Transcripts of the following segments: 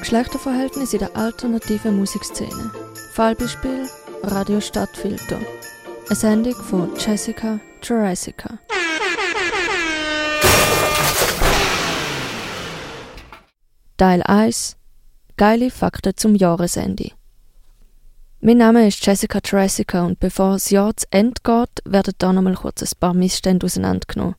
Geschlechterverhältnis in der alternativen Musikszene. Fallbeispiel Radio Stadtfilter. Eine Sendung von Jessica Jurassica. Teil 1 Geile Fakten zum Jahresende. Mein Name ist Jessica Jurassica und bevor das Jahr zu Ende geht, werden da noch mal kurz ein paar Missstände auseinandergenommen.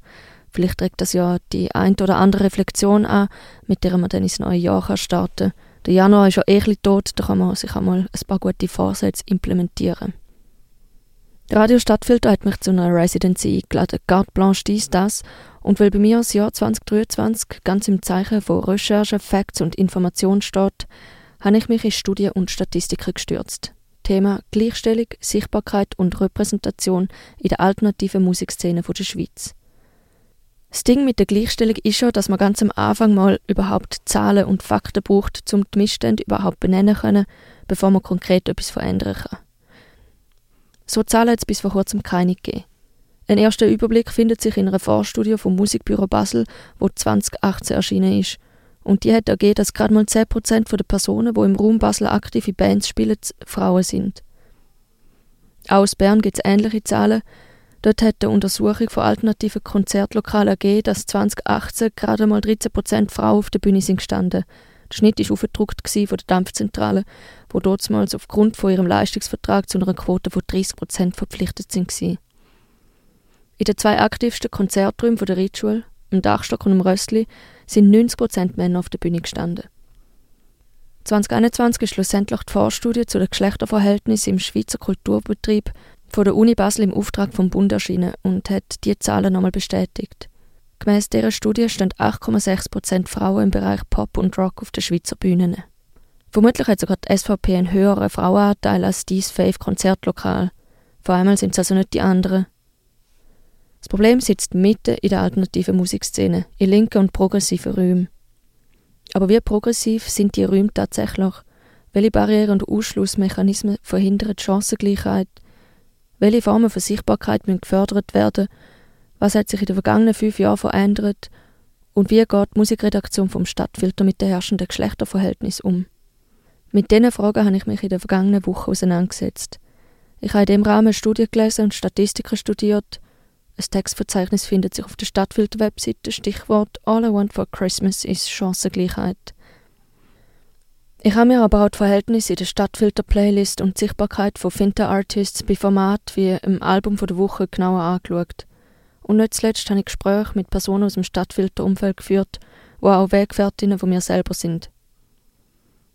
Vielleicht trägt das ja die ein oder andere Reflexion an, mit der man dann ins neue Jahr starten kann. Der Januar ist ja eh ein tot, da kann man sich einmal ein paar gute Vorsätze implementieren. Radio Stadtfilter hat mich zu einer Residency eingeladen, Carte Blanche dies, das, und weil bei mir das Jahr 2023 ganz im Zeichen von Recherche, Facts und Information steht, habe ich mich in Studien und Statistiken gestürzt. Thema Gleichstellung, Sichtbarkeit und Repräsentation in der alternativen Musikszene der Schweiz. Das Ding mit der Gleichstellung ist schon, dass man ganz am Anfang mal überhaupt Zahlen und Fakten braucht, um die Missstände überhaupt benennen können, bevor man konkret etwas verändern kann. So Zahlen hat es bis vor kurzem keine gegeben. Ein erster Überblick findet sich in einer Vorstudie vom Musikbüro Basel, wo 2018 erschienen ist. Und die hat ergeben, dass gerade mal 10% der Personen, die im Raum Basel aktive Bands spielen, Frauen sind. Auch aus Bern gibt es ähnliche Zahlen, Dort hat eine Untersuchung von alternativen Konzertlokalen ergeben, dass 2018 gerade mal 13% Frauen auf der Bühne sind gestanden. Der Schnitt war aufgedruckt von der Dampfzentrale, wo damals aufgrund von ihrem Leistungsvertrag zu einer Quote von 30% verpflichtet sind. In den zwei aktivsten Konzerträumen der Ritual, im Dachstock und im Rössli, sind 90% Männer auf der Bühne gestanden. 2021 ist schlussendlich die Vorstudie zu den Geschlechterverhältnissen im Schweizer Kulturbetrieb von der Uni Basel im Auftrag vom Bund erschienen und hat die Zahlen nochmal bestätigt. Gemäss dieser Studie stehen 8,6% Frauen im Bereich Pop und Rock auf den Schweizer Bühnen. Vermutlich hat sogar die SVP einen höheren Frauenanteil als dies Fave Konzertlokal. Vor allem sind es also nicht die anderen. Das Problem sitzt mitten in der alternativen Musikszene, in linken und progressiven Räumen. Aber wie progressiv sind die Räume tatsächlich? Welche Barrieren und Ausschlussmechanismen verhindern die Chancengleichheit welche Formen von Sichtbarkeit müssen gefördert werden? Was hat sich in den vergangenen fünf Jahren verändert? Und wie geht die Musikredaktion vom Stadtfilter mit den herrschenden Geschlechterverhältnissen um? Mit diesen Fragen habe ich mich in den vergangenen Wochen auseinandergesetzt. Ich habe in dem Rahmen Studien gelesen und Statistiken studiert. Ein Textverzeichnis findet sich auf der Stadtfilter-Webseite. Stichwort All I Want for Christmas ist Chancengleichheit. Ich habe mir aber auch die Verhältnisse in der Stadtfilter-Playlist und die Sichtbarkeit von Finter-Artists bei Formaten wie im Album der Woche genauer angeschaut. Und nicht zuletzt habe ich Gespräche mit Personen aus dem Stadtfilter-Umfeld geführt, die auch Weggefährtinnen von mir selber sind.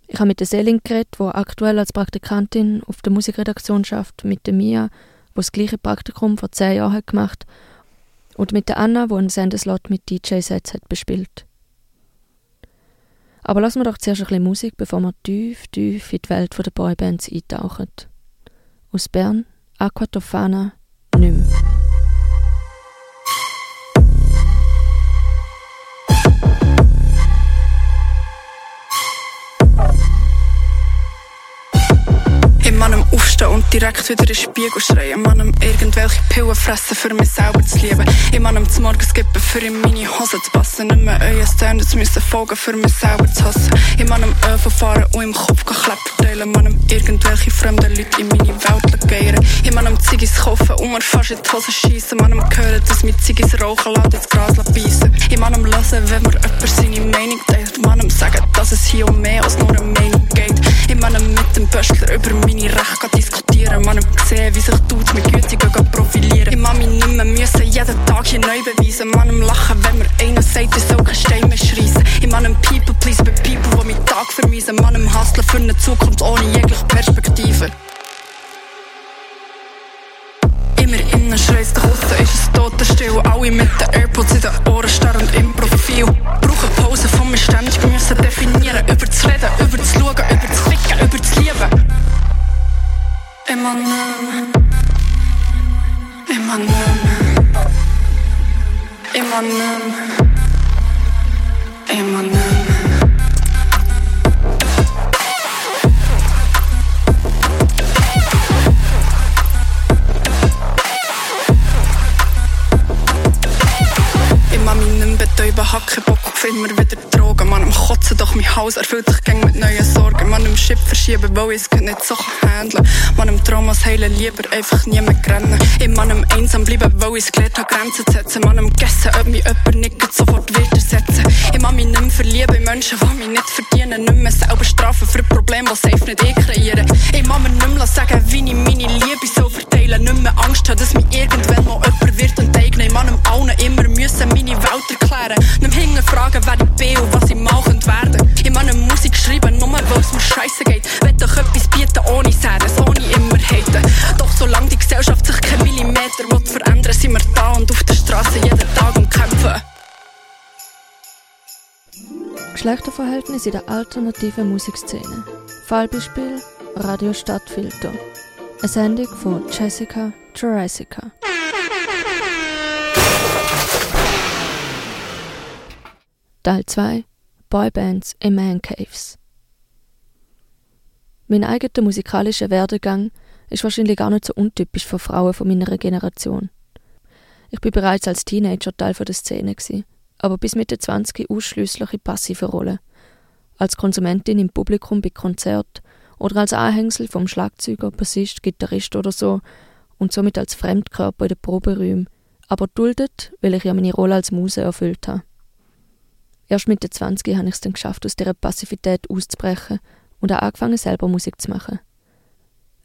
Ich habe mit der Selin geredet, die aktuell als Praktikantin auf der Musikredaktion schafft, mit der Mia, die das gleiche Praktikum vor zehn Jahren hat gemacht und mit der Anna, die einen Sendeslot mit DJ-Sets hat bespielt. Aber lassen wir doch zuerst ein bisschen Musik, bevor wir tief, tief in die Welt der Boybands eintauchen. Aus Bern, Aquatofana, Nym. Direkt wieder in den Spiegel schreien. Mann irgendwelche Pillen fressen, für mich selber zu lieben. Ich Mann zum Morgen skippen, für in meine Hose zu passen. Nicht mehr euren Standards müssen folgen, für mich selber zu hassen. Ich Mann am Öfen fahren und im Kopf Klepp verteilen. Mann irgendwelche fremden Leute in meine Welt geiern. Ich Mann am Ziggis kaufen und mir fast in die Hose schiessen. Mann hören, dass mit Ziggis rauchen, lässt ins Gras beißen. Ich Mann am hören, wenn mir jemand seine Meinung teilt. Mann sagen, dass es hier um mehr als nur eine Meinung geht. Ich Mann mit dem Böschler über meine Recht diskutieren. Man hat gesehen, wie sich Dudes mit Gütigen profilieren. Ich mich nicht mehr müssen jeden Tag hier neu beweisen. Man Lachen, wenn mir einer sagt, ich soll keinen Stein mehr schreissen. Ich einem People please bei People, die meinen Tag vermiesen. Man am Hustlen für eine Zukunft ohne jegliche Perspektive. Immer innen schreist draussen ist es totenstill. Alle mit den Airpods in den Ohren starren im Profil. Brauchen Pause von mir ständig müssen definieren. Emmanuel, Emmanuel, Emmanuel, Emmanuel. Ich hab keinen Bock auf immer wieder Drogen. Man, am Kotz Katzen, doch mein Haus erfüllt sich verschieben, weil ich es nicht so handeln kann. Man im Traumas heilen, lieber einfach nie mehr rennen. Ich man im einsam bleiben, weil ich es gelernt habe, Grenzen zu setzen. Man im Gessen, ob mich jemand nicht sofort widersetzen. Ich man mich nicht mehr verlieben in Menschen, die mich nicht verdienen. Nicht mehr selber strafen für Probleme, die safe nicht ich kreieren. Ich man mir nicht mehr sagen, wie ich meine Liebe so verteilen. Nicht mehr Angst haben, dass mich irgendwann mal jemand wird enteignen. Ich man im allen immer müssen meine Welt erklären. Nicht mehr fragen, wer ich bin und was ich mal mir scheiße geht. Will doch etwas bieten ohne Säden, ohne immer haten. Doch solange die Gesellschaft sich kein Millimeter verändern sind wir da und auf der Straße jeden Tag und kämpfen. Geschlechterverhältnis in der alternativen Musikszene. Fallbeispiel Radio Stadtfilter. Eine Sendung von Jessica Jurassica. Teil 2 Boybands in Man Caves. Mein eigener musikalischer Werdegang ist wahrscheinlich gar nicht so untypisch für Frauen von meiner Generation. Ich bin bereits als Teenager Teil der Szene, aber bis Mitte 20 ausschließlich in passive Rolle. Als Konsumentin im Publikum bei Konzert oder als Anhängsel vom Schlagzeuger, Bassist, Gitarrist oder so und somit als Fremdkörper in den Proberäumen, aber duldet, weil ich ja meine Rolle als Muse erfüllt habe. Erst mit den 20 habe ich es dann geschafft, aus dieser Passivität auszubrechen und auch angefangen, selber Musik zu machen.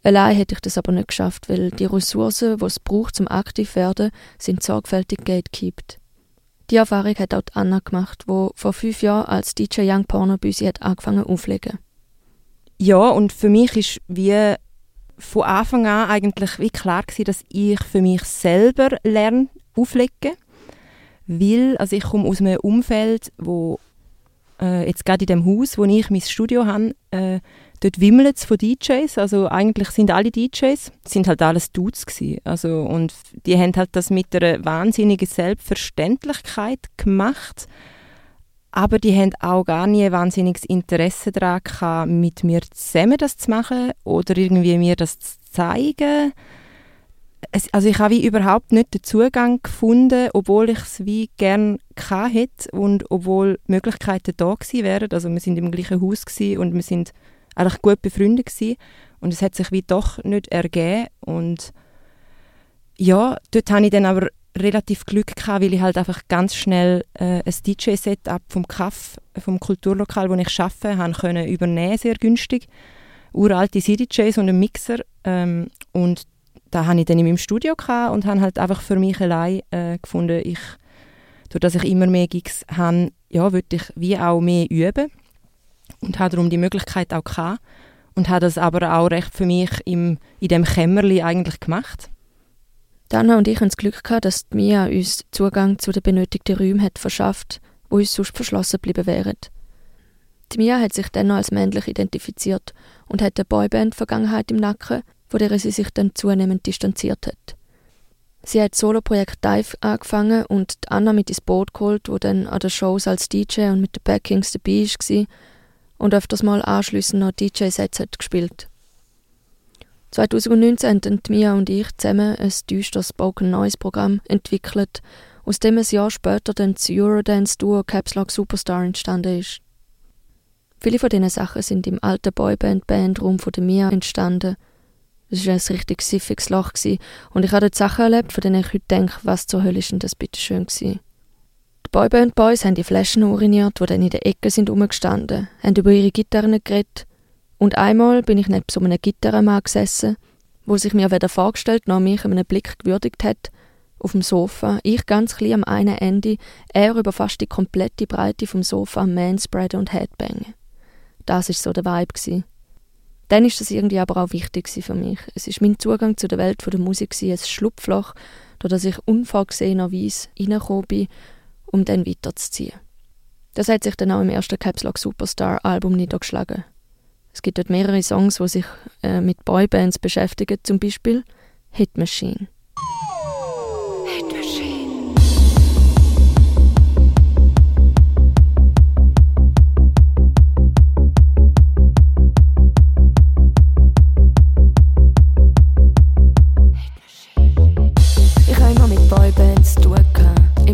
Allein hätte ich das aber nicht geschafft, weil die Ressourcen, die es braucht, zum aktiv werden, sind sorgfältig gatekeept. Die Erfahrung hat auch Anna gemacht, wo vor fünf Jahren als DJ Young Porno bei uns hat angefangen auflegen. Ja, und für mich ist wie von Anfang an eigentlich wie klar gewesen, dass ich für mich selber lerne auflegen weil also ich komme aus einem Umfeld, wo äh, jetzt gerade in dem Haus, wo ich mein Studio habe, äh, dort wimmelt es von DJs. Also eigentlich sind alle DJs, sind halt alles Dudes gewesen. Also und die haben halt das mit einer wahnsinnigen Selbstverständlichkeit gemacht. Aber die haben auch gar nie ein wahnsinniges Interesse daran gehabt, mit mir zusammen das zu machen oder irgendwie mir das zu zeigen es, also ich habe wie überhaupt nicht den Zugang gefunden, obwohl ich es wie gern hätte und obwohl Möglichkeiten da gewesen wären. Also wir sind im gleichen Haus und wir sind eigentlich gut befreundet gewesen. und es hat sich wie doch nicht ergeben und ja, dort habe ich dann aber relativ Glück gehabt, weil ich halt einfach ganz schnell äh, ein DJ-Setup vom Kaff, vom Kulturlokal, wo ich arbeite, haben können übernehmen, sehr günstig. Uralte CDJs und einen Mixer ähm, und da hatte ich dann in meinem Studio und habe halt einfach für mich allein äh, gefunden, ich, durch dass ich immer mehr Gigs habe, ja, würde ich wie auch mehr üben und habe darum die Möglichkeit auch gehabt und habe das aber auch recht für mich im, in dem Kämmerli eigentlich gemacht. Dana und ich haben das Glück gehabt, dass Mia uns Zugang zu den benötigten Räumen hat verschafft, wo uns sonst verschlossen geblieben wären. Die Mia hat sich dann als männlich identifiziert und hat eine Boyband-Vergangenheit im Nacken, von der sie sich dann zunehmend distanziert hat. Sie hat das Soloprojekt Dive angefangen und Anna mit ins Boot geholt, wo dann an den Shows als DJ und mit den Backings dabei war und öfters mal anschliessend noch DJ-Sets hat gespielt. 2019 haben Mia und ich zusammen ein düsteres Spoken Noise Programm entwickelt, aus dem ein Jahr später dann das Eurodance-Duo Caps Lock Superstar entstanden ist. Viele von diesen Sachen sind im alten Boyband-Bandraum von der Mia entstanden – das war ein richtig siffiges Loch. Und ich habe dort Sachen erlebt, von denen ich heute denke, was zur Hölle ist denn das bitte schön gewesen. Die Boyband Boys haben die Flaschen uriniert, die dann in der Ecke sind rumgestanden, haben über ihre Gitarren geredet. Und einmal bin ich neben so einem Gitarrenmann gesessen, wo sich mir weder vorgestellt noch mich einem Blick gewürdigt hat, auf dem Sofa, ich ganz klein am einen Ende, er über fast die komplette Breite vom Sofa am Manspreaden und Headbangen. Das ist so der Vibe gewesen. Dann ist das irgendwie aber auch wichtig für mich. Es ist mein Zugang zu der Welt der Musik ein Schlupfloch, durch das ich unvorgesehenerweise reingekommen bin, um dann weiterzuziehen. Das hat sich dann auch im ersten Caps Lock Superstar Album niedergeschlagen. Es gibt dort mehrere Songs, die sich äh, mit Boybands beschäftigen, zum Beispiel Hit Machine.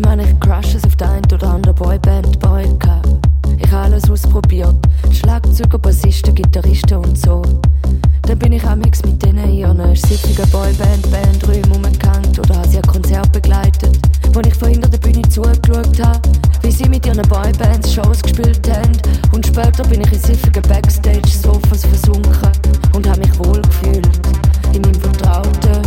Ich meine, ich Crushes auf der einen oder anderen Boyband Boy. Ich habe alles ausprobiert. Schlagzeuger, Bassisten, Gitarristen und so. Dann bin ich amix mit denen in einer siffigen Boyband, Bandräumen umgehängt oder habe sie ein Konzert begleitet, wo ich von hinter der Bühne zugeschaut habe, wie sie mit ihren Boybands Shows gespielt haben. Und später bin ich in siffigen Backstage-Sofas versunken und habe mich wohl gefühlt in meinem vertrauten,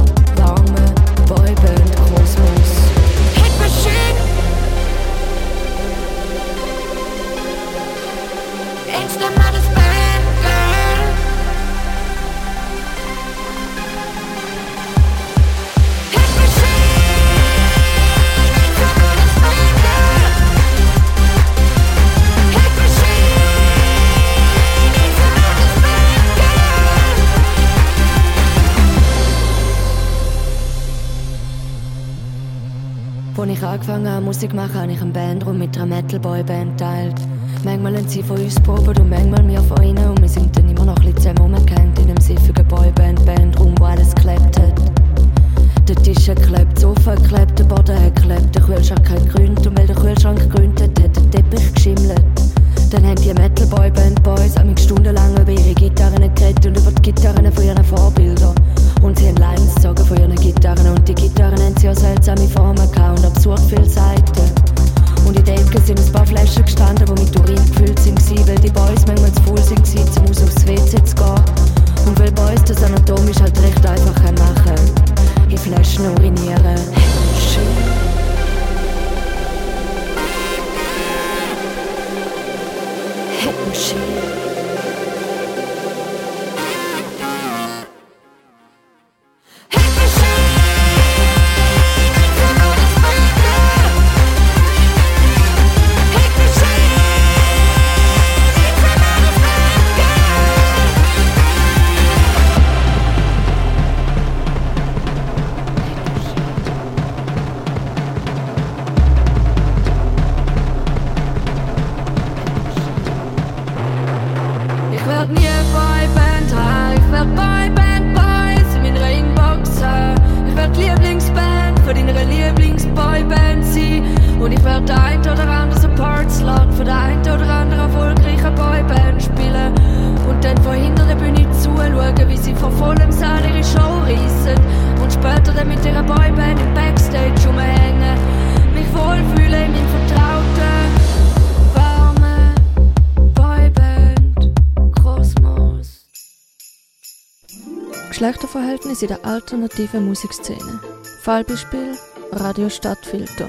Musik zu machen, habe ich einen Bandraum mit einer Metal-Boy-Band teilt. Manchmal haben sie von uns probiert und manchmal wir von ihnen. Und wir sind dann immer noch ein bisschen zusammen in einem siffigen Boyband-Bandraum, wo alles geklebt hat. Der Tisch hat geklebt, Sofa geklebt, der Boden hat geklebt, der Kühlschrank hat gegründet. Und weil der Kühlschrank gegründet hat, hat der Teppich geschimmelt. Dann haben die Metal Boyband Boys mich stundenlang über ihre Gitarren geredet und über die Gitarren von ihren Vorbildern. Und sie haben Lines gezogen von ihren Gitarren und die Gitarren haben sie auch seltsame Formen gehabt und absurd viele Seiten. Und in der Ecke sind ein paar Flaschen gestanden, die mit Urin gefüllt sind, weil die Boys manchmal zu faul sind, um aus aufs WC zu gehen. Und weil Boys das anatomisch halt recht einfach machen. In Flaschen urinieren. Schön. Hit in der alternativen Musikszene. Fallbeispiel Radio Stadtfilter.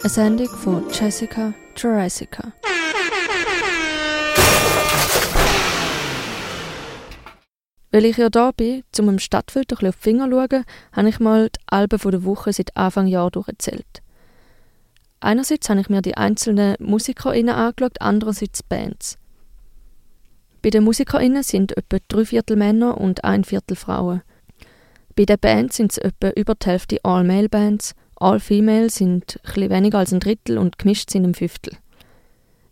Eine Sendung von Jessica Jurassica. Weil ich ja da bin, um dem Stadtfilter auf die Finger zu schauen, habe ich mal die Alben der Woche seit Anfang Jahr durchgezählt. Einerseits habe ich mir die einzelnen MusikerInnen angeschaut, andererseits Bands. Bei den MusikerInnen sind etwa drei Viertel Männer und ein Viertel Frauen. Bei den Bands sind es etwa über die Hälfte All-Male-Bands, All-Female sind etwas weniger als ein Drittel und gemischt sind ein Fünftel.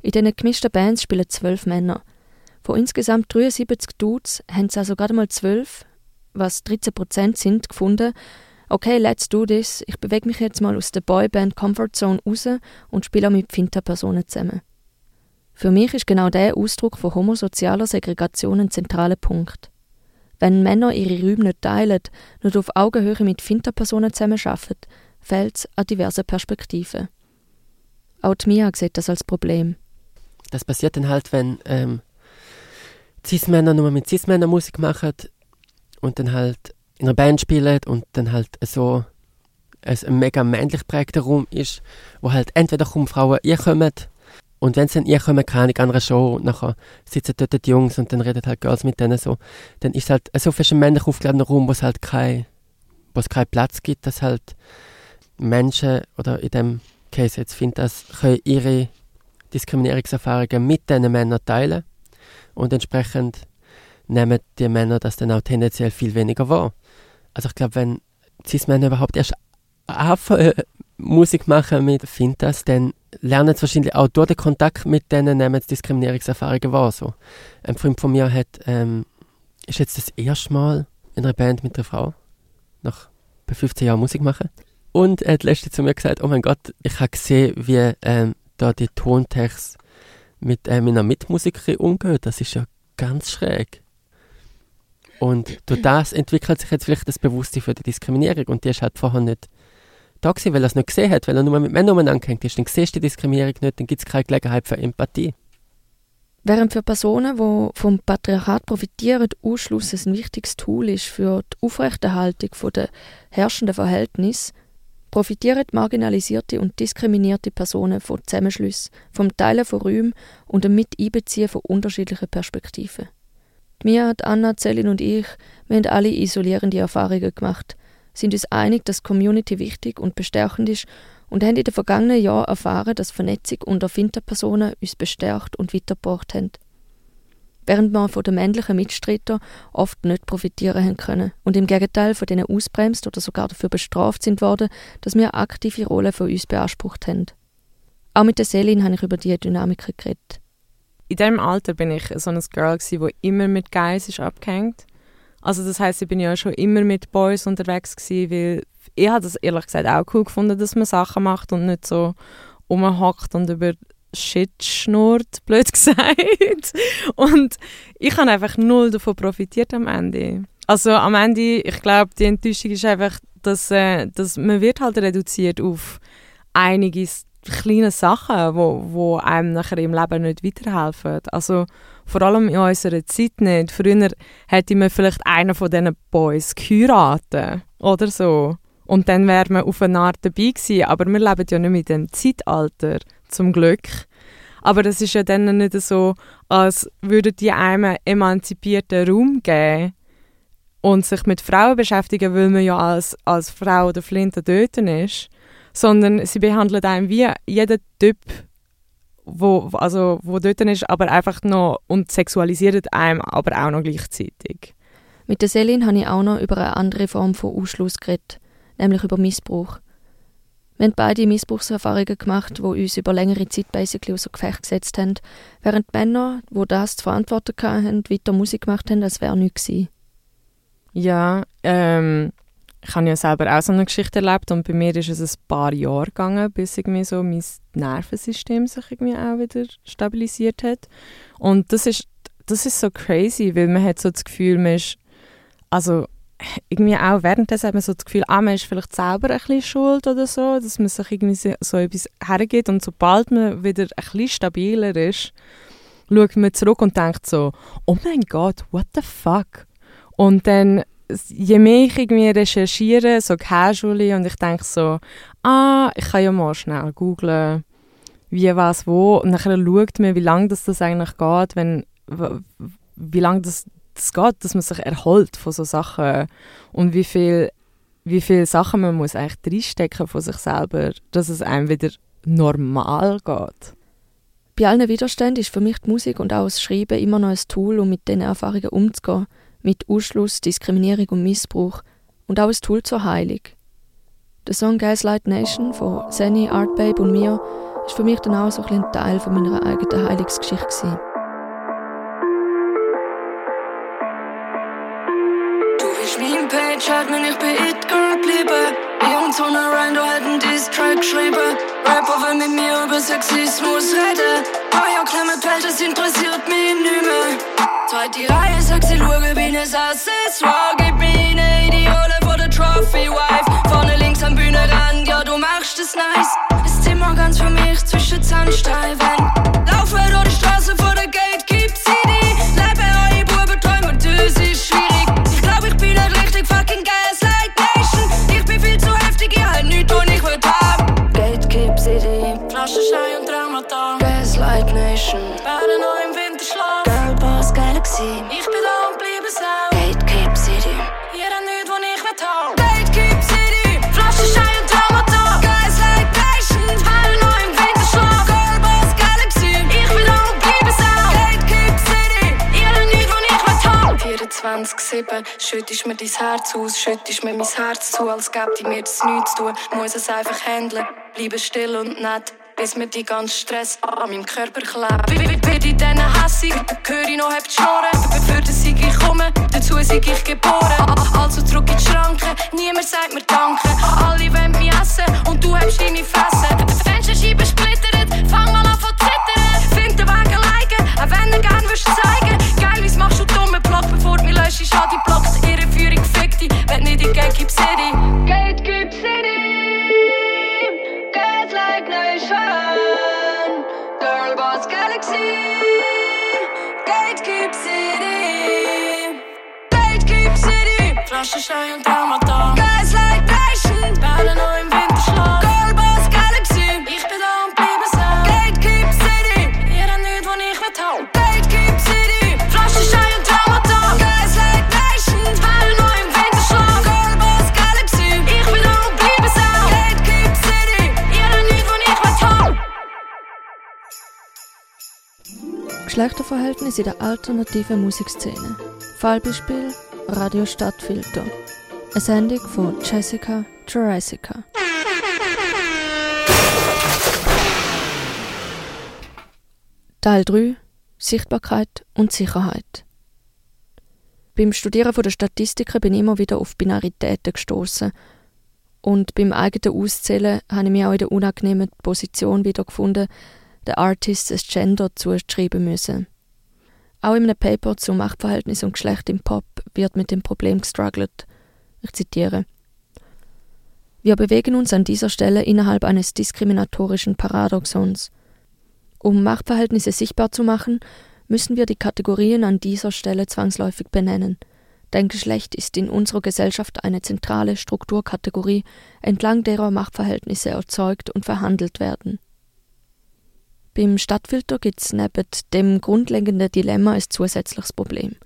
In diesen gemischten Bands spielen zwölf Männer. Von insgesamt 73 Dudes haben sie also gerade mal zwölf, was 13 Prozent sind, gefunden, okay, let's do this, ich bewege mich jetzt mal aus der Boyband Comfort Zone raus und spiele auch mit Finta-Personen zusammen. Für mich ist genau der Ausdruck von homosozialer Segregation ein zentraler Punkt. Wenn Männer ihre Räume nicht teilen, nicht auf Augenhöhe mit Finterpersonen zusammenarbeiten, fehlt es an diversen Perspektiven. Auch die Mia sieht das als Problem. Das passiert dann halt, wenn ähm, Cis-Männer nur mit Cis-Männern Musik machen und dann halt in einer Band spielen und dann halt so ein mega männlich prägter Raum ist, wo halt entweder kaum Frauen kommen und wenn sie dann ihr kommen, keine an einer Show und nachher sitzen dort die Jungs und dann reden halt Girls mit denen so, dann ist halt so fest ein männlich aufgeladener Raum, wo es halt kein, wo es keinen Platz gibt, dass halt Menschen, oder in dem Case jetzt finde das, können ihre Diskriminierungserfahrungen mit diesen Männern teilen und entsprechend nehmen die Männer das dann auch tendenziell viel weniger wahr. Also ich glaube, wenn Cis-Männer überhaupt erst anfangen, Musik machen mit Fintas, dann lernen sie wahrscheinlich auch durch den Kontakt mit denen, nehmen sie Diskriminierungserfahrungen wahr. So. Ein Freund von mir hat, ähm, ist jetzt das erste Mal in einer Band mit einer Frau, nach 15 Jahren Musik machen. Und er hat letztens zu mir gesagt, oh mein Gott, ich habe gesehen, wie ähm, da die Tontechs mit äh, meiner Mitmusikerin umgehe. Das ist ja ganz schräg. Und durch das entwickelt sich jetzt vielleicht das Bewusstsein für die Diskriminierung und die ist halt vorher nicht da gewesen, weil er es nicht gesehen hat, weil er nur mit Männern umeinander ist. Dann siehst du die Diskriminierung nicht, dann gibt es keine Gelegenheit für Empathie. Während für Personen, die vom Patriarchat profitieren, Ausschluss ein wichtiges Tool ist für die Aufrechterhaltung der herrschenden Verhältnisse, profitieren marginalisierte und diskriminierte Personen von Zusammenschlüssen, vom Teilen von Räumen und dem Miteinbeziehen von unterschiedlichen Perspektiven. Mia, Anna, Celine und ich, wir haben alle isolierende Erfahrungen gemacht, sind uns einig, dass Community wichtig und bestärkend ist und haben in den vergangenen Jahren erfahren, dass Vernetzung unter Finterpersonen uns bestärkt und weitergebracht haben. Während wir von den männlichen Mitstreitern oft nicht profitieren haben können und im Gegenteil von denen ausbremst oder sogar dafür bestraft sind worden, dass wir aktive Rollen von uns beansprucht haben. Auch mit der Selin habe ich über diese Dynamiken geredet. In diesem Alter bin ich so ein Girl, die immer mit Guys ist abgehängt. Also das heißt, ich bin ja schon immer mit Boys unterwegs gewesen, weil ich habe das ehrlich gesagt auch cool gefunden, dass man Sachen macht und nicht so rumhockt und über Shit schnurrt, blöd gesagt. Und ich habe einfach null davon profitiert am Ende. Also am Ende, ich glaube, die Enttäuschung ist einfach, dass, äh, dass man wird halt reduziert auf einige kleine Sachen, wo, wo einem nachher im Leben nicht weiterhelfen. Also vor allem in unserer Zeit nicht. Früher hätte man vielleicht einen von diesen Boys geheiratet oder so. Und dann wäre man auf eine Art dabei gewesen. Aber wir leben ja nicht mit dem Zeitalter, zum Glück. Aber das ist ja dann nicht so, als würden die einem emanzipierten Raum geben und sich mit Frauen beschäftigen, weil man ja als, als Frau oder Flinte dort ist. Sondern sie behandeln einen wie jeder Typ, wo, also, wo dort ist, aber einfach noch und sexualisiert einem aber auch noch gleichzeitig. Mit der Selin habe ich auch noch über eine andere Form von Ausschluss geredet, nämlich über Missbrauch. Wir haben beide Missbrauchserfahrungen gemacht, die uns über längere Zeit basically außer Gefecht gesetzt haben, während die Männer, die das zu verantworten hatten, weiter Musik gemacht haben, als wäre nichts gewesen. Ja, ähm, ich habe ja selber auch so eine Geschichte erlebt und bei mir ist es ein paar Jahre gegangen, bis irgendwie so mein Nervensystem sich irgendwie auch wieder stabilisiert hat. Und das ist, das ist so crazy, weil man hat so das Gefühl, man ist, also irgendwie auch währenddessen hat man so das Gefühl, ah, man ist vielleicht selber ein bisschen schuld oder so, dass man sich irgendwie so etwas hergeht und sobald man wieder ein bisschen stabiler ist, schaut man zurück und denkt so, oh mein Gott, what the fuck? Und dann je mehr ich irgendwie recherchiere, so casually, und ich denke so, ah, ich kann ja mal schnell googlen, wie, was, wo, und dann schaut man, wie lange das, das eigentlich geht, wenn, wie lange das, das geht, dass man sich erholt von so Sachen. Und wie viel, wie viele Sachen man muss eigentlich reinstecken von sich selber, dass es einem wieder normal geht. Bei allen Widerständen ist für mich die Musik und auch das Schreiben immer noch ein Tool, um mit diesen Erfahrungen umzugehen mit Ausschluss, Diskriminierung und Missbrauch und auch ein Tool zur Heilung. Der Song Gaslight Nation von Senny, Artbabe und mir ist für mich dann auch so ein, Teil von meiner eigenen Heilungsgeschichte. Gewesen. Du bist mein Page, halt mir nicht bei It Girl geblieben. Irgend so eine Rando hat einen Diss-Track geschrieben. Rapper will mit mir über Sexismus reden. Ja, Clement Welt, das interessiert mich nicht mehr. Zweite Reihe, sexy, schaue wie ein Accessoire. Gib mir eine in die Rolle von der Trophy Wife. Vorne links am Bühnenrand, ja, du machst es nice. Das Zimmer ganz für mich zwischen Zahnsteifen. Laufe durch die Straße vor der Gatekeep 24-7. Schüttest mir dein Herz aus. Schüttest mir mein Herz zu. Als gäbe ich mir das nichts zu tun. Muss es einfach handeln. Bleibe still und nett bis mir die ganze Stress an meinem Körper klebt. Wie, wie, wie in diesen Hässig, höre ich noch hebt Schnorren. Für das Sieg ich komme, dazu sieg ich geboren. Also zurück in die Schranke, niemand sagt mir Danke. Alle wollen mich essen und du hast deine Fresse. Fensterscheiben splittert, fang mal an zu zittern. Find den Weg Flasche schat die Blocks, ihre Führung fickt die. Wenn nicht in Gatekeep City. Gatekeep City. Gaslight Nation. Girl Boss Galaxy. Gatekeep City. Gatekeep City. Flasche, Schei und Trauma. Geschlechterverhältnis in der alternativen Musikszene. Fallbeispiel Radio Stadtfilter. Eine Sendung von Jessica Jurassica. Teil 3 Sichtbarkeit und Sicherheit. Beim Studieren der Statistiken bin ich immer wieder auf Binaritäten gestoßen und beim eigenen Auszählen habe ich mich auch in der unangenehmen Position wiedergefunden, den Artists ein Gender zuschreiben müssen. Auch in einem Paper zu Machtverhältnis und Geschlecht im Pop wird mit dem Problem gestruggelt. Ich zitiere. Wir bewegen uns an dieser Stelle innerhalb eines diskriminatorischen Paradoxons. Um Machtverhältnisse sichtbar zu machen, müssen wir die Kategorien an dieser Stelle zwangsläufig benennen. Denn Geschlecht ist in unserer Gesellschaft eine zentrale Strukturkategorie, entlang derer Machtverhältnisse erzeugt und verhandelt werden. Beim Stadtfilter gibt es neben dem grundlegenden Dilemma ein zusätzliches Problem.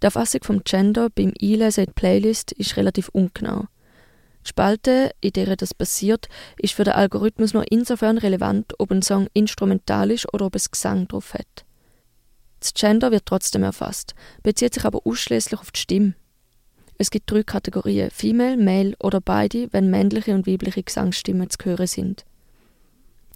Die Erfassung vom Gender beim Einlesen in die Playlist ist relativ ungenau. Die Spalte, in der das passiert, ist für den Algorithmus nur insofern relevant, ob ein Song instrumental ist oder ob es Gesang drauf hat. Das Gender wird trotzdem erfasst, bezieht sich aber ausschließlich auf die Stimme. Es gibt drei Kategorien: Female, Male oder beide, wenn männliche und weibliche Gesangsstimmen zu hören sind.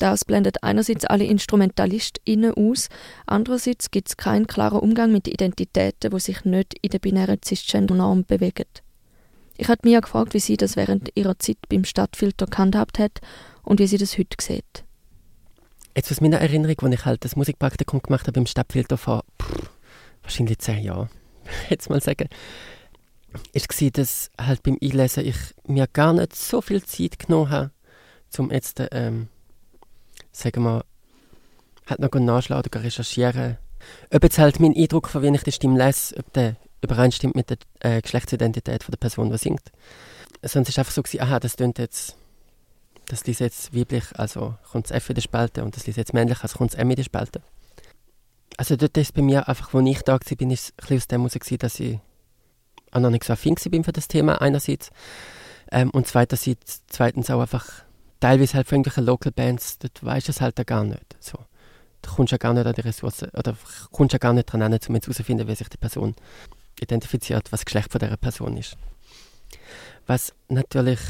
Das blendet einerseits alle InstrumentalistInnen aus, andererseits gibt es keinen klaren Umgang mit Identitäten, die sich nicht in der binären Cisgender-Norm bewegen. Ich habe Mia gefragt, wie sie das während ihrer Zeit beim Stadtfilter gehandhabt hat und wie sie das heute sieht. Jetzt aus meiner Erinnerung, als ich halt das Musikpraktikum gemacht habe im Stadtfilter vor pff, wahrscheinlich zehn Jahren, jetzt mal sagen, ist war, dass halt beim Einlesen ich mir gar nicht so viel Zeit genommen habe, um jetzt, ähm, sagen wir, halt noch nachschlagen oder recherchieren, ob jetzt halt mein Eindruck von wie ich die Stimme lese, ob der übereinstimmt mit der äh, Geschlechtsidentität von der Person, die singt. Sonst ist es einfach so gewesen, aha, das tönt jetzt das liest jetzt weiblich, also kommt das F in die Spalte und das liest jetzt männlich, also kommt das M in die Spalte. Also dort ist bei mir einfach, als ich da war, bin ich aus dem heraus, dass ich auch noch nicht so affin bin für das Thema einerseits ähm, und zweiterseits, zweitens auch einfach teilweise halt von irgendwelchen Local Bands, dort weisst du es halt gar nicht. So. Du kommst ja gar nicht an die Ressourcen oder kommst ja gar nicht dran an, um herauszufinden, wie sich die Person identifiziert, was das Geschlecht von dieser Person ist. Was natürlich,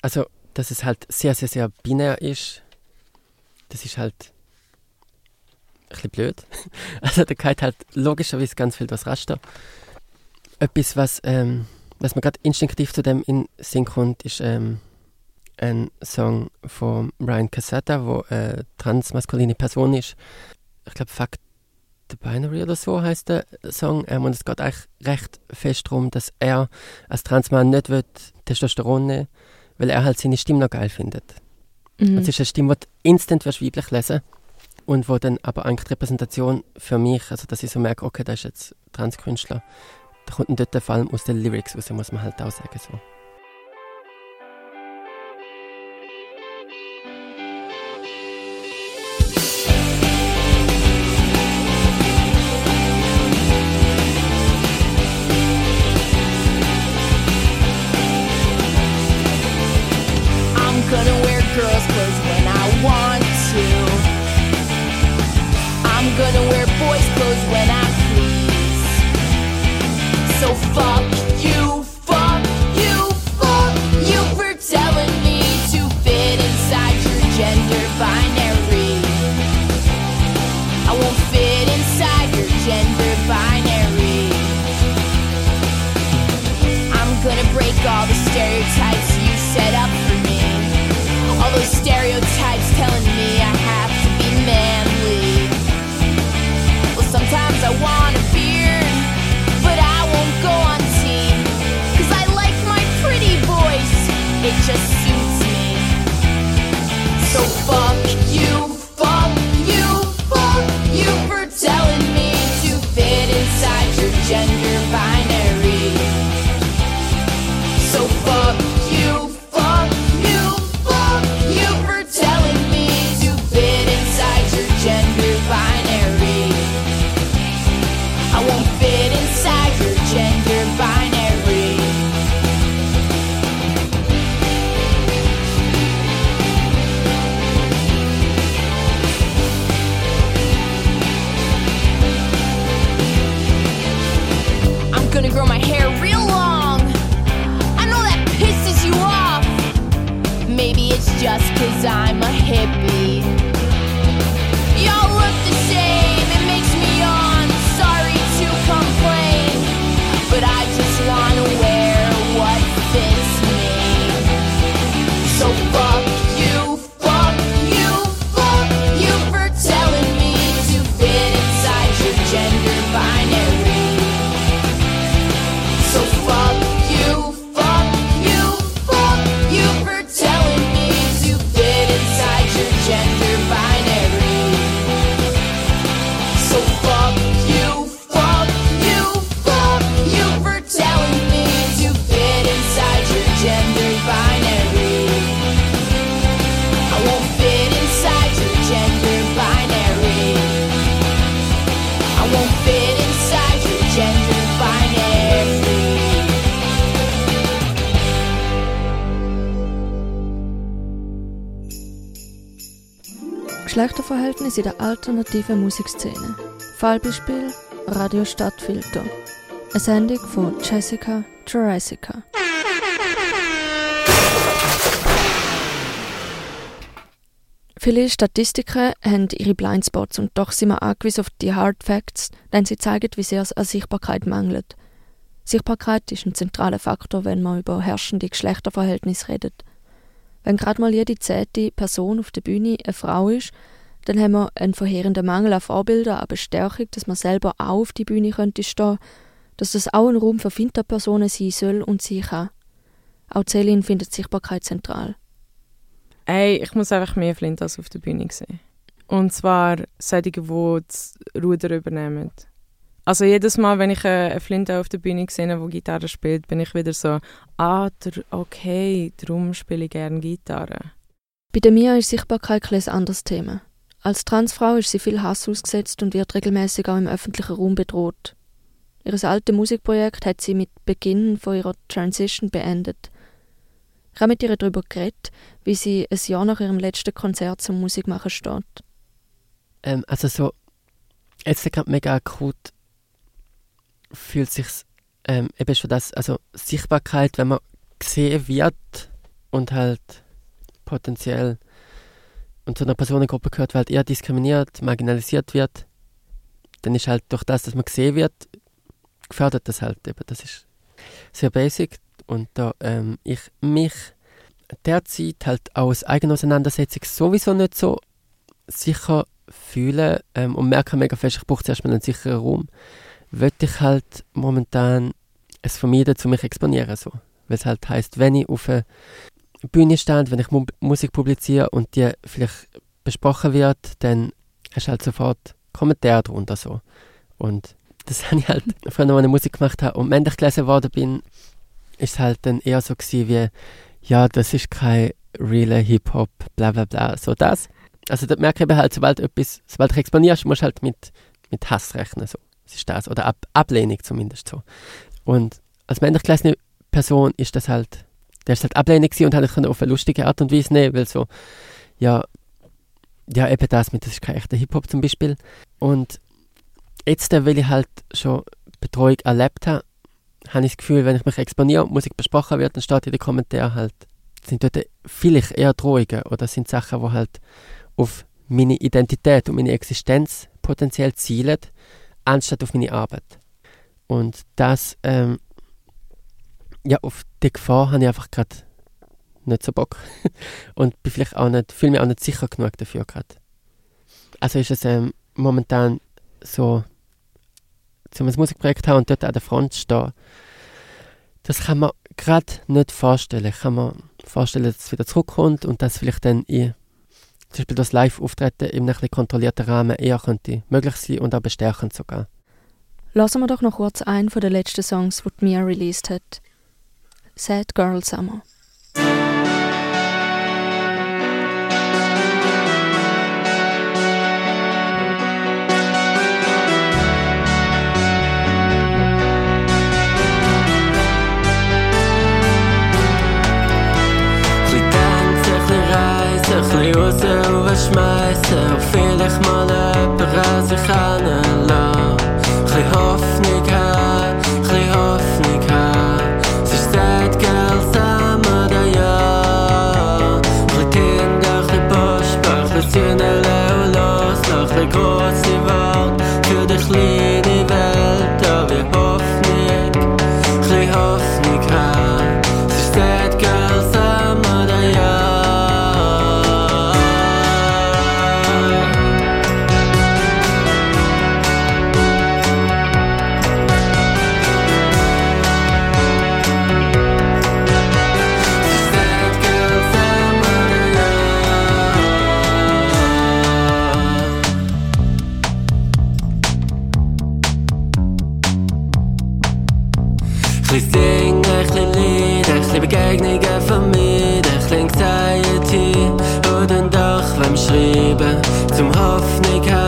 also dass es halt sehr, sehr, sehr binär ist, das ist halt ein bisschen blöd. Also da geht halt logischerweise ganz viel das Raster. Etwas, was, ähm, was mir gerade instinktiv zu dem in Sinn kommt, ist ähm, ein Song von Ryan Cassetta, wo eine transmaskuline Person ist. Ich glaube, Fuck the Binary oder so heißt der Song. Ähm, und es geht eigentlich recht fest darum, dass er als Transmann nicht will, Testosteron nehmen weil er halt seine Stimme noch geil findet. Mhm. Es ist eine Stimme, die du instant weiblich lesen und wo dann aber eigentlich die Repräsentation für mich, also dass ich so merke, okay, das ist jetzt Transkünstler, da kommt dann dort vor allem aus den Lyrics raus, muss man halt auch sagen. So. Alternativen Musikszene. Fallbeispiel Radio Stadtfilter. Eine Sendung von Jessica Jurassica. Viele Statistiken haben ihre Blindspots und doch sind wir angewiesen auf die Hard Facts, denn sie zeigen, wie sehr es an Sichtbarkeit mangelt. Sichtbarkeit ist ein zentraler Faktor, wenn man über herrschende Geschlechterverhältnisse redet. Wenn gerade mal jede zehnte Person auf der Bühne eine Frau ist, dann haben wir einen verheerenden Mangel an Vorbildern, an Bestärkung, dass man selber auch auf die Bühne könnte stehen, dass das auch ein Raum für Finterpersonen sein soll und sein kann. Auch Celine findet Sichtbarkeit zentral. Ey, ich muss einfach mehr Flintas auf der Bühne sehen. Und zwar solche, die das Ruder übernehmen. Also jedes Mal, wenn ich eine Flinte auf der Bühne sehe, die Gitarre spielt, bin ich wieder so, ah, okay, darum spiele ich gerne Gitarre. Bei der Mia ist Sichtbarkeit ein anderes Thema. Als Transfrau ist sie viel Hass ausgesetzt und wird regelmäßig auch im öffentlichen Raum bedroht. Ihr altes Musikprojekt hat sie mit Beginn von ihrer Transition beendet. Ich habe mit ihr darüber geredet, wie sie ein Jahr nach ihrem letzten Konzert zum Musikmachen steht. Ähm, also so, jetzt gerade mega akut fühlt sich ähm, eben schon das, also Sichtbarkeit, wenn man gesehen wird und halt potenziell und zu einer Personengruppe gehört, weil halt eher diskriminiert, marginalisiert wird, dann ist halt durch das, dass man gesehen wird, gefördert das halt eben. Das ist sehr basic und da ähm, ich mich derzeit halt aus eigener Auseinandersetzung sowieso nicht so sicher fühle ähm, und merke mega fest, ich brauche zuerst mal einen sicheren Raum, würde ich halt momentan es vermeiden, zu mich exponieren so. Weil es halt heißt, wenn ich auf eine Bühne stehe, wenn ich Mu Musik publiziere und die vielleicht besprochen wird, dann hast du halt sofort Kommentare darunter so. Und das habe ich halt, früher, als ich Musik gemacht habe und männlich gelesen worden bin, ist es halt dann eher so gewesen wie, ja, das ist kein realer Hip-Hop, bla bla bla, so das. Also da merke ich halt, sobald etwas, sobald du exponierst, musst du halt mit, mit Hass rechnen, so. Das ist das, oder Ab Ablehnung zumindest so. Und als männlich gelesene Person ist das halt, der ist halt Ablehnung und habe ich auf eine lustige Art und Weise nehmen, weil so, ja, ja, eben das mit, das ist kein echter Hip-Hop zum Beispiel. Und jetzt, weil ich halt schon Betreuung erlebt habe, habe ich das Gefühl, wenn ich mich exponiere und Musik besprochen wird, dann steht in den Kommentaren halt, sind dort vielleicht eher Drohungen oder sind Sachen, die halt auf meine Identität und meine Existenz potenziell zielen, anstatt auf meine Arbeit. Und das, ähm, ja, auf die Gefahr habe ich einfach gerade nicht so Bock. und bin vielleicht auch nicht, fühle mich auch nicht sicher genug dafür gerade. Also ist es ähm, momentan so, zum ein Musikprojekt haben und dort an der Front stehen, das kann man gerade nicht vorstellen. Ich kann mir vorstellen, dass es wieder zurückkommt und dass vielleicht dann in, zum Beispiel das Live-Auftreten in einem kontrollierten Rahmen eher könnte möglich sein und auch bestärkend sogar. Lassen wir doch noch kurz einen von den letzten Songs, die Mia released hat. Sad Girl Summer. bisschen raus und schmeißen vielleicht mal jemanden an sich dann doch beim Schreiben zum Hoffnung haben,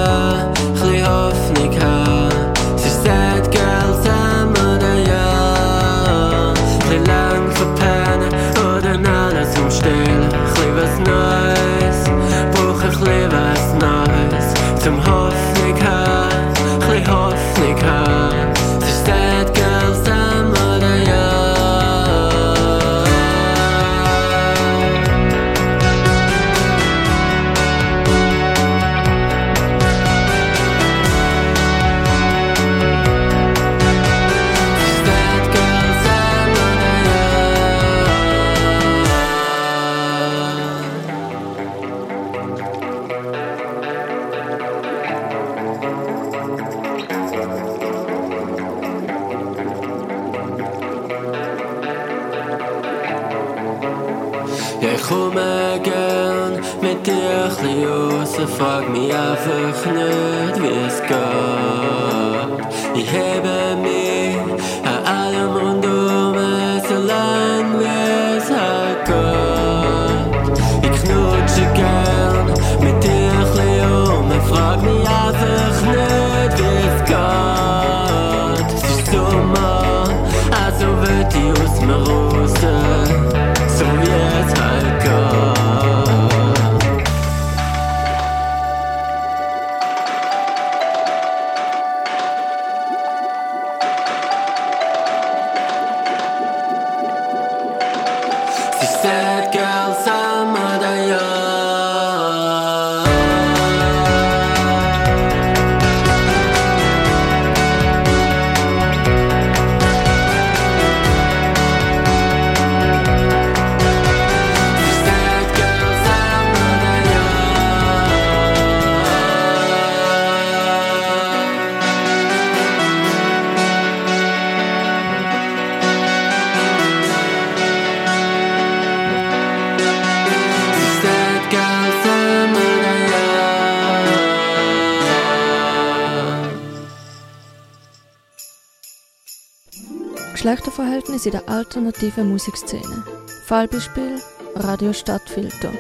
in der alternativen Musikszene. Fallbeispiel Radio Stadtfilter.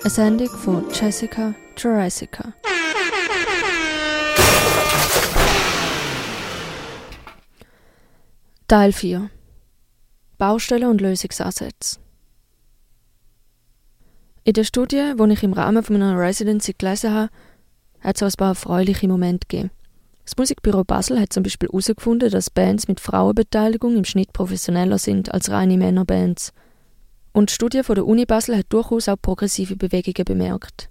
Eine Sendung von Jessica Jurassica. Teil 4 Baustellen und Lösungsansätze In der Studie, die ich im Rahmen meiner Residency gelesen habe, hat es ein paar erfreuliche Momente gegeben. Das Musikbüro Basel hat zum Beispiel herausgefunden, dass Bands mit Frauenbeteiligung im Schnitt professioneller sind als reine Männerbands. Und die Studie von der Uni Basel hat durchaus auch progressive Bewegungen bemerkt.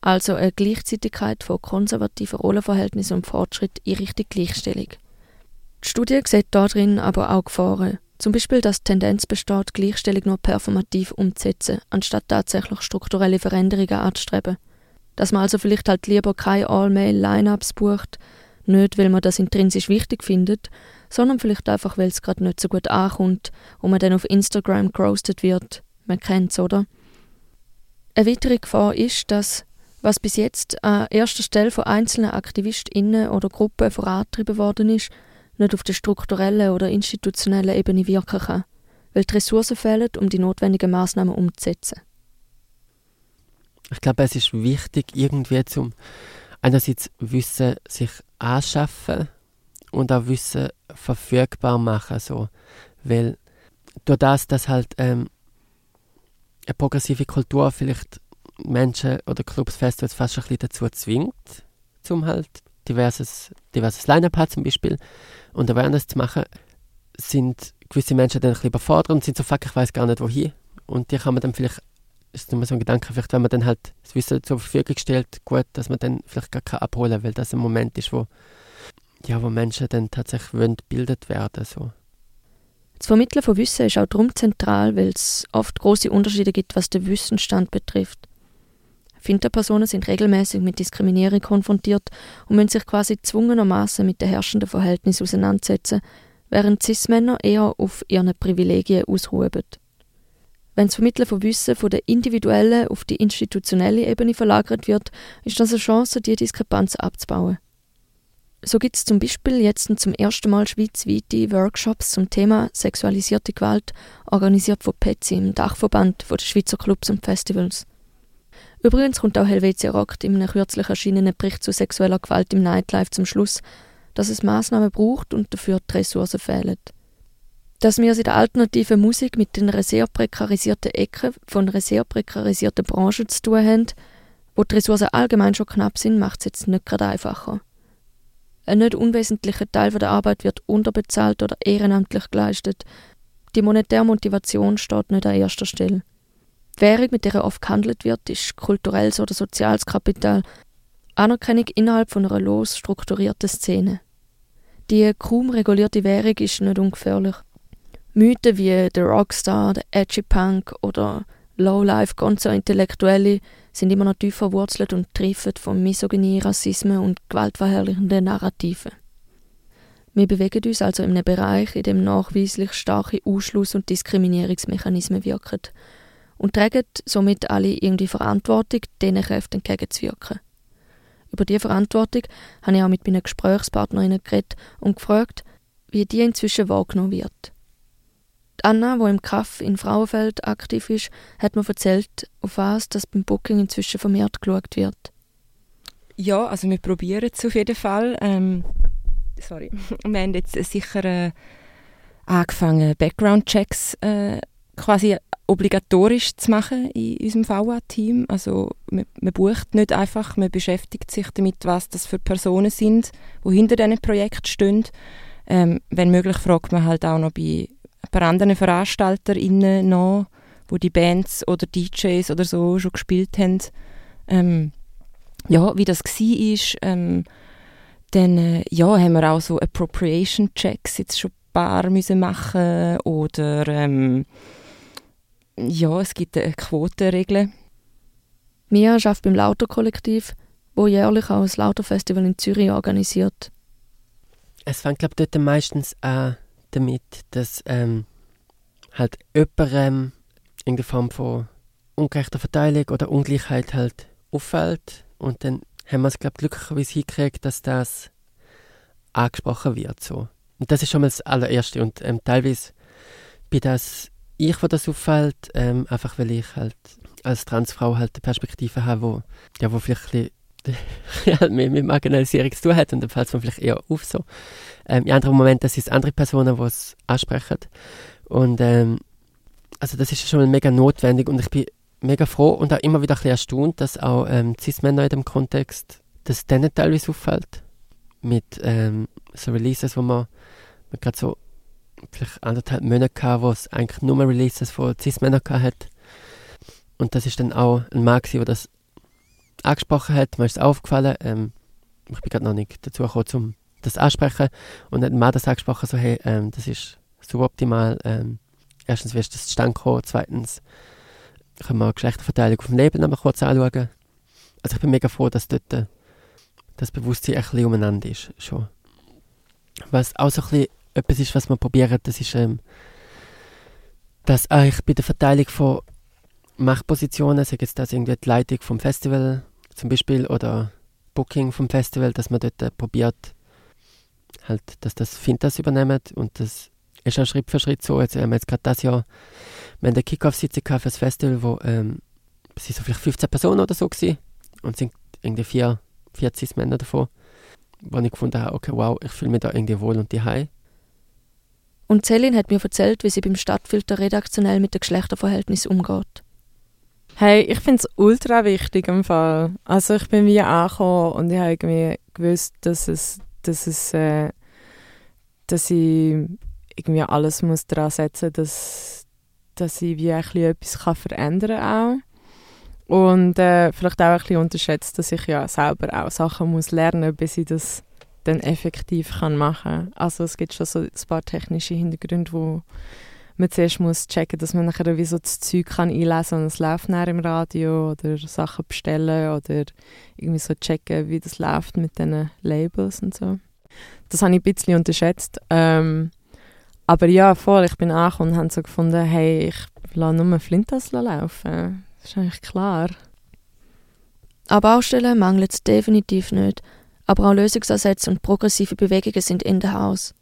Also eine Gleichzeitigkeit von konservativen Rollenverhältnissen und Fortschritt in Richtung Gleichstellung. Die Studie sieht darin aber auch Gefahren. Zum Beispiel, dass die Tendenz besteht, Gleichstellung nur performativ umzusetzen, anstatt tatsächlich strukturelle Veränderungen anzustreben. Dass man also vielleicht halt lieber keine All-Male-Lineups bucht, nicht weil man das intrinsisch wichtig findet, sondern vielleicht einfach, weil es gerade nicht so gut ankommt und man dann auf Instagram gerostet wird. Man kennt's, oder? Eine weitere Gefahr ist, dass was bis jetzt an erster Stelle von einzelnen AktivistInnen oder Gruppen vorangetrieben worden ist, nicht auf der strukturellen oder institutionellen Ebene wirken kann, weil die Ressourcen fehlen, um die notwendigen Maßnahmen umzusetzen. Ich glaube, es ist wichtig, irgendwie zum einerseits Wissen sich anschaffen und auch Wissen verfügbar machen. So. Weil durch das, dass halt ähm, eine progressive Kultur vielleicht Menschen oder Clubs, Festivals fast ein bisschen dazu zwingt, zum halt diverses, diverses Line-Up zum Beispiel und Awareness zu machen, sind gewisse Menschen dann ein bisschen überfordert und sind so, fuck, ich weiß gar nicht wohin. Und die kann man dann vielleicht, ist nur so ein Gedanke, vielleicht wenn man dann halt das Wissen zur Verfügung stellt, gut, dass man dann vielleicht gar kann abholen weil das ein Moment ist, wo, ja, wo Menschen dann tatsächlich wollen gebildet werden. So. Das Vermitteln von Wissen ist auch darum zentral, weil es oft große Unterschiede gibt, was den Wissensstand betrifft. Finterpersonen sind regelmäßig mit Diskriminierung konfrontiert und müssen sich quasi gezwungenermaßen mit den herrschenden Verhältnissen auseinandersetzen, während Cis-Männer eher auf ihren Privilegien ausruhen. Wenn das Vermitteln von Wissen von der individuellen auf die institutionelle Ebene verlagert wird, ist das eine Chance, diese Diskrepanz abzubauen. So gibt es zum Beispiel jetzt zum ersten Mal schweizweite Workshops zum Thema sexualisierte Gewalt, organisiert von PETSI, im Dachverband der Schweizer Clubs und Festivals. Übrigens kommt auch Helvetia Rockt in einem kürzlich erschienenen Bericht zu sexueller Gewalt im Nightlife zum Schluss, dass es Maßnahmen braucht und dafür die Ressourcen fehlen. Dass wir es in der alternativen Musik mit einer sehr prekarisierten Ecke von einer sehr prekarisierten Branche zu tun haben, wo die Ressourcen allgemein schon knapp sind, macht es jetzt nicht gerade einfacher. Ein nicht unwesentlicher Teil der Arbeit wird unterbezahlt oder ehrenamtlich geleistet. Die monetäre Motivation steht nicht an erster Stelle. Die Währung, mit der oft gehandelt wird, ist kulturelles oder soziales Kapital, Anerkennung innerhalb von einer los strukturierten Szene. Die kaum regulierte Währung ist nicht ungefährlich. Mythen wie der Rockstar, der Edgy Punk oder Lowlife Gonzo-Intellektuelle sind immer noch tief verwurzelt und triefend von Misogynie, Rassismus und gewaltverherrlichenden Narrativen. Wir bewegen uns also in einem Bereich, in dem nachweislich starke Ausschluss- und Diskriminierungsmechanismen wirken und tragen somit alle irgendwie Verantwortung, diesen Kräften entgegenzuwirken. Über diese Verantwortung habe ich auch mit meinen Gesprächspartnerinnen geredet und gefragt, wie die inzwischen wahrgenommen wird. Anna, die im Kaff in Frauenfeld aktiv ist, hat mir erzählt, auf was das beim Booking inzwischen vermehrt geschaut wird. Ja, also wir probieren es auf jeden Fall. Ähm, sorry. Wir haben jetzt sicher äh, angefangen, Background-Checks äh, quasi obligatorisch zu machen in unserem VA-Team. Also man, man, bucht nicht einfach, man beschäftigt sich damit, was das für Personen sind, die hinter diesen Projekt stehen. Ähm, wenn möglich fragt man halt auch noch bei ein paar anderen VeranstalterInnen nach, wo die Bands oder DJs oder so schon gespielt haben. Ähm, ja, wie das war. Ähm, dann äh, ja, haben wir auch so Appropriation-Checks jetzt schon ein paar müssen machen oder ähm, ja, es gibt eine Quotenregel. Mia arbeitet beim Lauter-Kollektiv, wo jährlich auch ein Lauterfestival in Zürich organisiert. Es fängt, glaube ich, dort meistens an damit, dass ähm, halt jemandem in der Form von ungerechter Verteilung oder Ungleichheit halt auffällt. Und dann haben wir es, glaube ich, glücklicherweise hingekriegt, dass das angesprochen wird. So. Und das ist schon mal das allererste. Und ähm, teilweise bin das ich, wo das auffällt, ähm, einfach weil ich halt als Transfrau halt eine Perspektive habe, wo, ja, wo vielleicht ein bisschen ja, mit, mit Marginalisierung zu tun hat und dann fällt es mir vielleicht eher auf so. Ähm, in anderen Momenten sind es andere Personen, die es ansprechen. Und ähm, also das ist schon mega notwendig und ich bin mega froh und auch immer wieder ein bisschen erstaunt, dass auch ähm, Cis-Männer in dem Kontext, dass es denen teilweise auffällt. Mit ähm, so Releases, wo man, man gerade so vielleicht anderthalb Monate gehabt, wo es eigentlich nur Releases von Cis-Männern hat. Und das ist dann auch ein Mann, der das angesprochen hat. Mir ist es aufgefallen. Ähm, ich bin gerade noch nicht dazu gekommen, um das ansprechen. Und dann hat Mann das angesprochen, so, hey, ähm, das ist suboptimal. Ähm, erstens, wie ist das zustande gekommen? Zweitens, können wir Geschlechterverteilung auf dem Leben noch mal kurz anschauen. Also ich bin mega froh, dass dort äh, das Bewusstsein ein bisschen umeinander ist. Schon. Was auch so ein bisschen etwas ist, was man probiert, das ist, ähm, dass eigentlich bei der Verteilung von Machtpositionen, sei jetzt das irgendwie die Leitung vom Festival zum Beispiel oder Booking vom Festival, dass man dort äh, probiert, halt, dass das Fintas übernehmen und das ist auch Schritt für Schritt so. Jetzt haben wir jetzt gerade das Jahr, wir haben eine Kickoff-Sitzung für das Festival, wo ähm, es sind so vielleicht 15 Personen oder so gewesen, und sind irgendwie vier, vier Cis-Männer davon, wo ich gefunden habe, okay, wow, ich fühle mich da irgendwie wohl und die und Celine hat mir erzählt, wie sie beim Stadtfilter redaktionell mit dem Geschlechterverhältnis umgeht. Hey, ich finde es ultra wichtig im Fall. Also ich bin wie angekommen und ich habe irgendwie gewusst, dass es, dass es, äh, dass ich irgendwie alles muss daran setzen, dass, dass ich wie ein bisschen etwas kann verändern kann auch. Und äh, vielleicht auch ein bisschen unterschätzt, dass ich ja selber auch Sachen muss lernen, bis ich das dann effektiv kann machen. Also es gibt schon so ein paar technische Hintergründe, wo man zuerst muss checken, dass man nachher wie so das Zeug kann einlesen und es läuft nachher im Radio oder Sachen bestellen oder irgendwie so checken, wie das läuft mit diesen Labels und so. Das habe ich ein bisschen unterschätzt. Ähm, aber ja, voll, ich bin angekommen und habe so gefunden, hey, ich lasse nur Flintas laufen. Das ist eigentlich klar. An Baustellen mangelt es definitiv nicht aber auch Lösungsansätze und progressive Bewegungen sind in der Haus.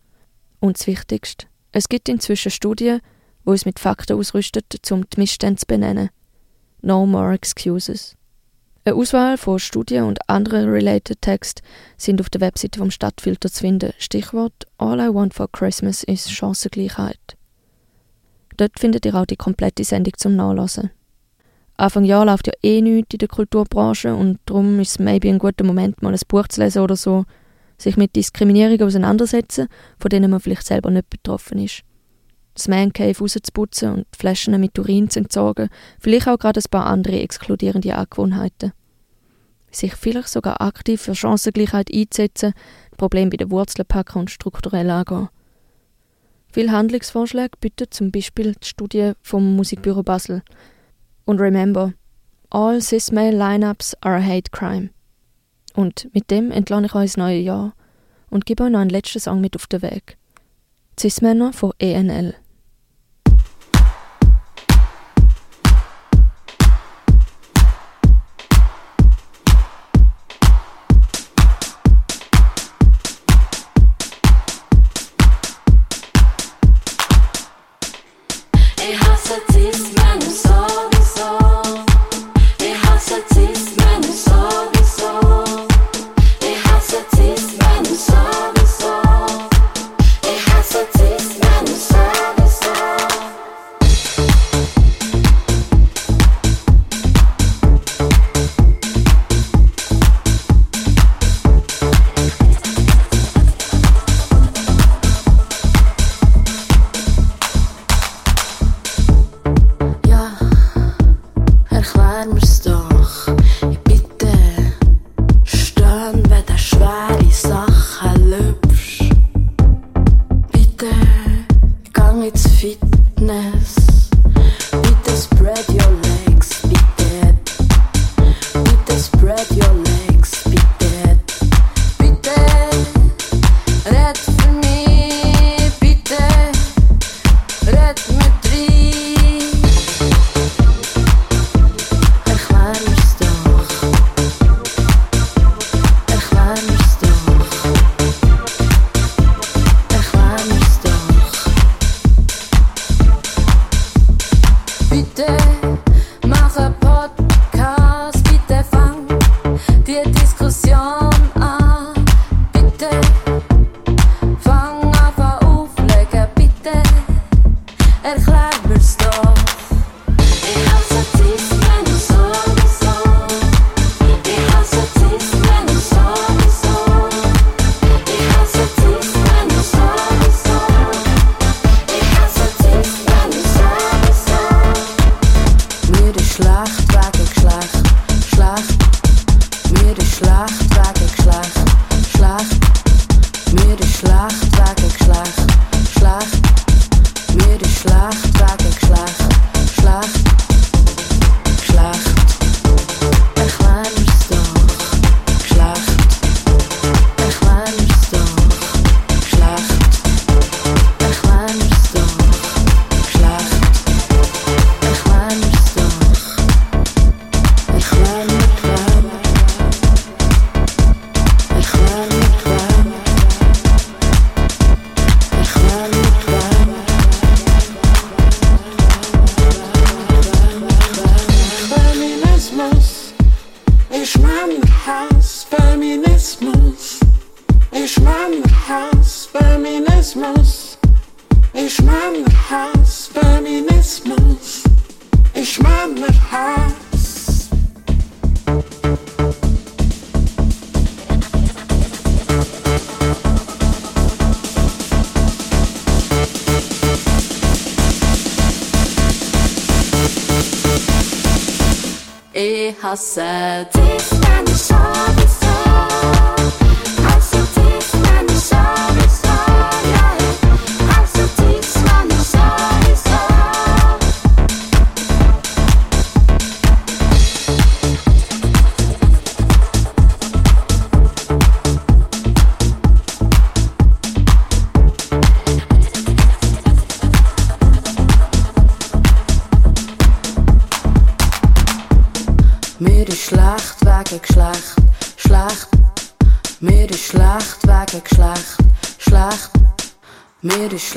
Und das Wichtigste, es gibt inzwischen Studien, die uns mit Fakten ausrüsten, um die Missstände zu benennen. No more excuses. Eine Auswahl von Studien und anderen related Texten sind auf der Webseite vom Stadtfilter zu finden. Stichwort All I Want for Christmas ist Chancengleichheit. Dort findet ihr auch die komplette Sendung zum Nachlesen. Anfang Jahr läuft ja eh nichts in der Kulturbranche und darum ist es maybe ein guter Moment, mal ein Buch zu lesen oder so, sich mit Diskriminierung auseinandersetzen, von denen man vielleicht selber nicht betroffen ist. Das Man Cave rauszuputzen und Flaschen mit Urin zu entsorgen, vielleicht auch gerade ein paar andere exkludierende Angewohnheiten. Sich vielleicht sogar aktiv für Chancengleichheit einzusetzen, Probleme bei den Wurzeln packen und strukturell angehen. Viele Handlungsvorschläge bietet zum Beispiel die Studie vom Musikbüro Basel, und remember, all cis-male Lineups are a hate crime. Und mit dem entlasse ich euch ins neue Jahr und gebe euch noch einen letzten Song mit auf den Weg. Cis-Männer von ENL.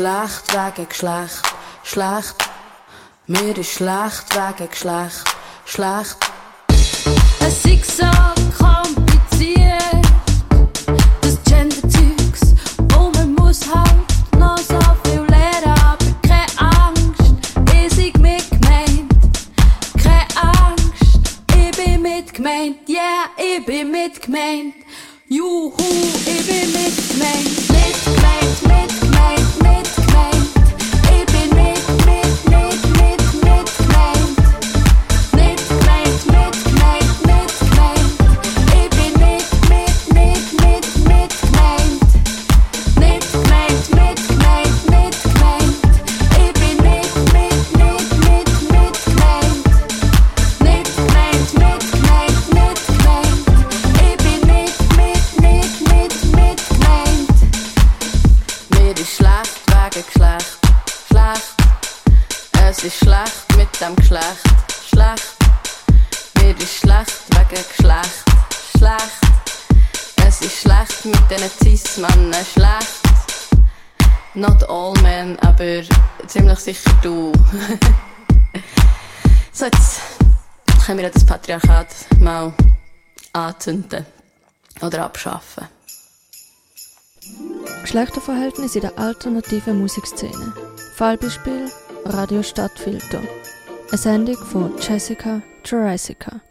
schlecht wegen Geschlecht. Schlecht. Mir ist schlecht wegen Geschlecht. Schlecht. Es ist so kompliziert, das Gender zu anzünden oder abschaffen. Geschlechterverhältnisse in der alternativen Musikszene. Fallbeispiel Radio Stadtfilter. Eine Sendung von Jessica Jurassica.